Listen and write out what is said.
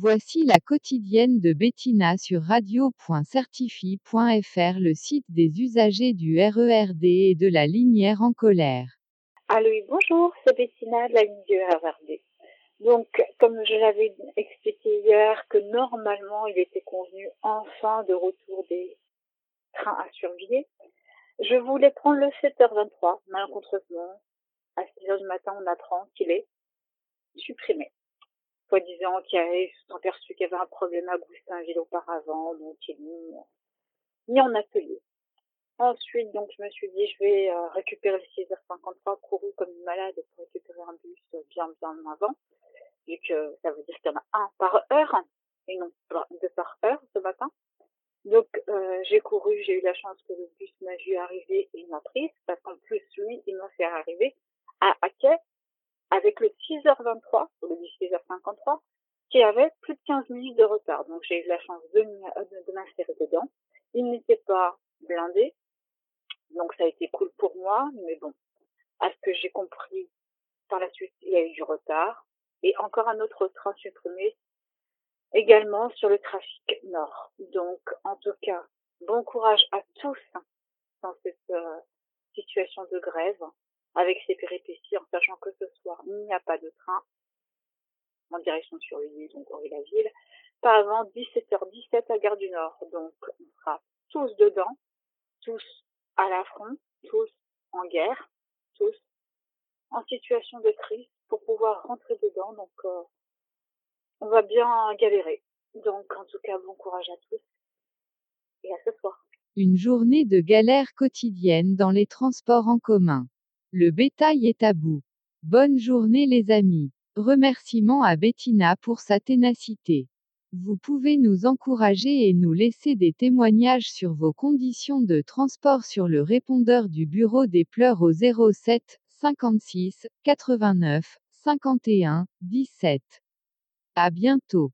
Voici la quotidienne de Bettina sur radio.certifi.fr, le site des usagers du RERD et de la Linière en colère. Allô, bonjour, c'est Bettina de la ligne du RERD. Donc, comme je l'avais expliqué hier, que normalement il était convenu enfin de retour des trains à surveiller, je voulais prendre le 7h23, malencontreusement. À 6h du matin, on apprend qu'il est supprimé soi-disant qu'ils ont aperçu qu'il y avait un problème à Goussainville auparavant, donc ils m'ont mis en atelier. Ensuite, donc, je me suis dit, je vais euh, récupérer le 6h53, couru comme une malade pour récupérer un bus bien, bien avant, vu que ça veut dire qu'il y en a un par heure, et non deux par heure ce matin. Donc, euh, j'ai couru, j'ai eu la chance que le bus m'a vu arriver et m'a prise, parce qu'en plus, lui, il m'a fait arriver à avec le 6h23, ou le 6h53, qui avait plus de 15 minutes de retard. Donc j'ai eu la chance de, de m'insérer dedans. Il n'était pas blindé, donc ça a été cool pour moi, mais bon, à ce que j'ai compris, par la suite, il y a eu du retard. Et encore un autre train supprimé, également sur le trafic nord. Donc, en tout cas, bon courage à tous dans cette euh, situation de grève avec ses péripéties, en sachant que ce soir, il n'y a pas de train en direction sur l'île, donc la ville, pas avant 17h17 à Gare du Nord. Donc, on sera tous dedans, tous à la front, tous en guerre, tous en situation de crise pour pouvoir rentrer dedans. Donc, euh, on va bien galérer. Donc, en tout cas, bon courage à tous et à ce soir. Une journée de galère quotidienne dans les transports en commun. Le bétail est à bout. Bonne journée les amis. Remerciements à Bettina pour sa ténacité. Vous pouvez nous encourager et nous laisser des témoignages sur vos conditions de transport sur le répondeur du bureau des pleurs au 07 56 89 51 17. À bientôt.